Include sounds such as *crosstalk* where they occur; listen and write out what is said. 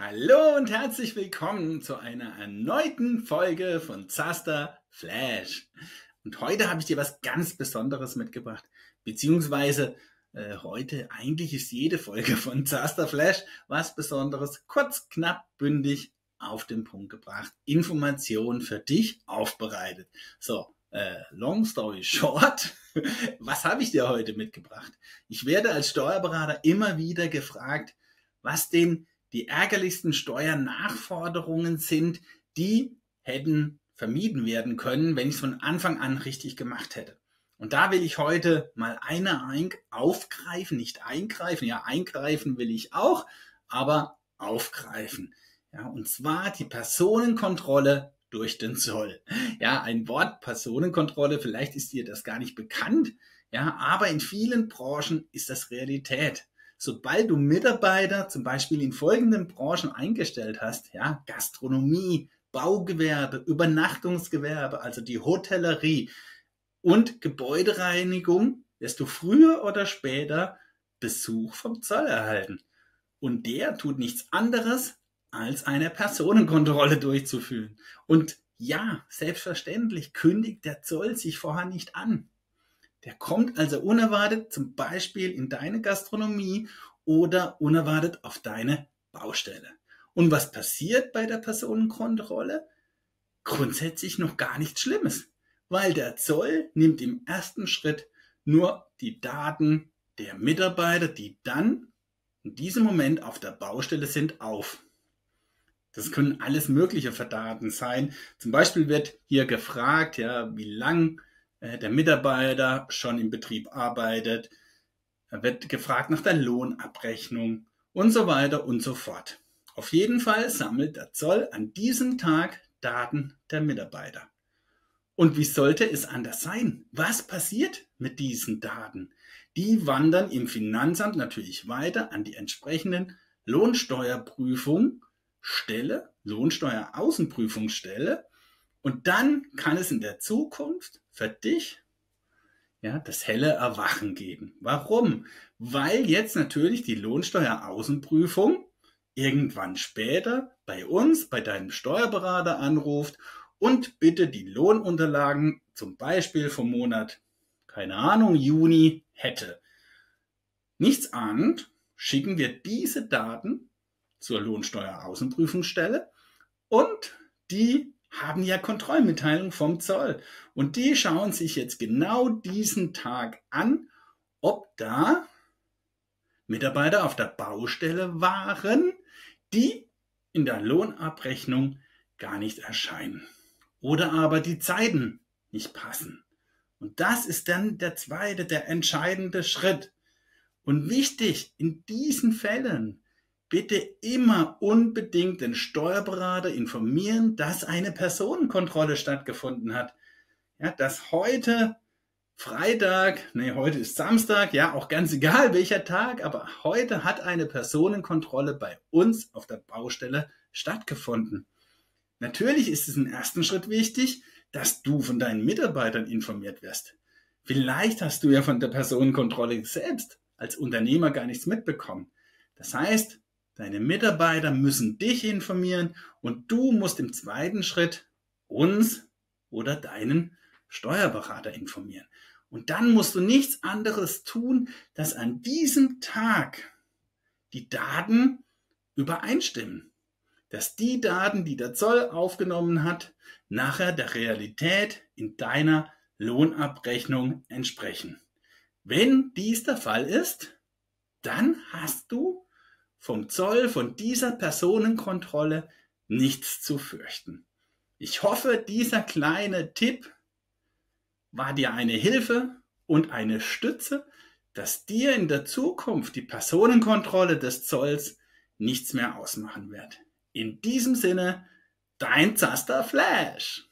Hallo und herzlich willkommen zu einer erneuten Folge von Zaster Flash. Und heute habe ich dir was ganz Besonderes mitgebracht. Beziehungsweise äh, heute, eigentlich ist jede Folge von Zaster Flash was Besonderes. Kurz, knapp, bündig, auf den Punkt gebracht. Information für dich aufbereitet. So, äh, long story short, *laughs* was habe ich dir heute mitgebracht? Ich werde als Steuerberater immer wieder gefragt, was denn die ärgerlichsten Steuernachforderungen sind, die hätten vermieden werden können, wenn ich es von Anfang an richtig gemacht hätte. Und da will ich heute mal eine aufgreifen, nicht eingreifen. Ja, eingreifen will ich auch, aber aufgreifen. Ja, und zwar die Personenkontrolle durch den Zoll. Ja, ein Wort Personenkontrolle, vielleicht ist dir das gar nicht bekannt. Ja, aber in vielen Branchen ist das Realität sobald du Mitarbeiter zum Beispiel in folgenden Branchen eingestellt hast, ja, Gastronomie, Baugewerbe, Übernachtungsgewerbe, also die Hotellerie und Gebäudereinigung, wirst du früher oder später Besuch vom Zoll erhalten. Und der tut nichts anderes, als eine Personenkontrolle durchzuführen. Und ja, selbstverständlich kündigt der Zoll sich vorher nicht an. Der kommt also unerwartet zum Beispiel in deine Gastronomie oder unerwartet auf deine Baustelle. Und was passiert bei der Personenkontrolle? Grundsätzlich noch gar nichts Schlimmes, weil der Zoll nimmt im ersten Schritt nur die Daten der Mitarbeiter, die dann in diesem Moment auf der Baustelle sind, auf. Das können alles mögliche für Daten sein. Zum Beispiel wird hier gefragt, ja, wie lang der Mitarbeiter schon im Betrieb arbeitet. Er wird gefragt nach der Lohnabrechnung und so weiter und so fort. Auf jeden Fall sammelt der Zoll an diesem Tag Daten der Mitarbeiter. Und wie sollte es anders sein? Was passiert mit diesen Daten? Die wandern im Finanzamt natürlich weiter an die entsprechenden Lohnsteuerprüfung Stelle, Lohnsteueraußenprüfungsstelle und dann kann es in der Zukunft für dich ja, das helle Erwachen geben. Warum? Weil jetzt natürlich die Lohnsteueraußenprüfung irgendwann später bei uns, bei deinem Steuerberater anruft und bitte die Lohnunterlagen zum Beispiel vom Monat, keine Ahnung, Juni hätte. Nichts ahnend schicken wir diese Daten zur Lohnsteueraußenprüfungsstelle und die haben ja Kontrollmitteilung vom Zoll. Und die schauen sich jetzt genau diesen Tag an, ob da Mitarbeiter auf der Baustelle waren, die in der Lohnabrechnung gar nicht erscheinen. Oder aber die Zeiten nicht passen. Und das ist dann der zweite, der entscheidende Schritt. Und wichtig, in diesen Fällen bitte immer unbedingt den Steuerberater informieren, dass eine Personenkontrolle stattgefunden hat. Ja, dass heute Freitag, nee, heute ist Samstag, ja, auch ganz egal welcher Tag, aber heute hat eine Personenkontrolle bei uns auf der Baustelle stattgefunden. Natürlich ist es im ersten Schritt wichtig, dass du von deinen Mitarbeitern informiert wirst. Vielleicht hast du ja von der Personenkontrolle selbst als Unternehmer gar nichts mitbekommen. Das heißt, Deine Mitarbeiter müssen dich informieren und du musst im zweiten Schritt uns oder deinen Steuerberater informieren. Und dann musst du nichts anderes tun, dass an diesem Tag die Daten übereinstimmen. Dass die Daten, die der Zoll aufgenommen hat, nachher der Realität in deiner Lohnabrechnung entsprechen. Wenn dies der Fall ist, dann hast du vom Zoll, von dieser Personenkontrolle nichts zu fürchten. Ich hoffe, dieser kleine Tipp war dir eine Hilfe und eine Stütze, dass dir in der Zukunft die Personenkontrolle des Zolls nichts mehr ausmachen wird. In diesem Sinne, dein Zaster Flash.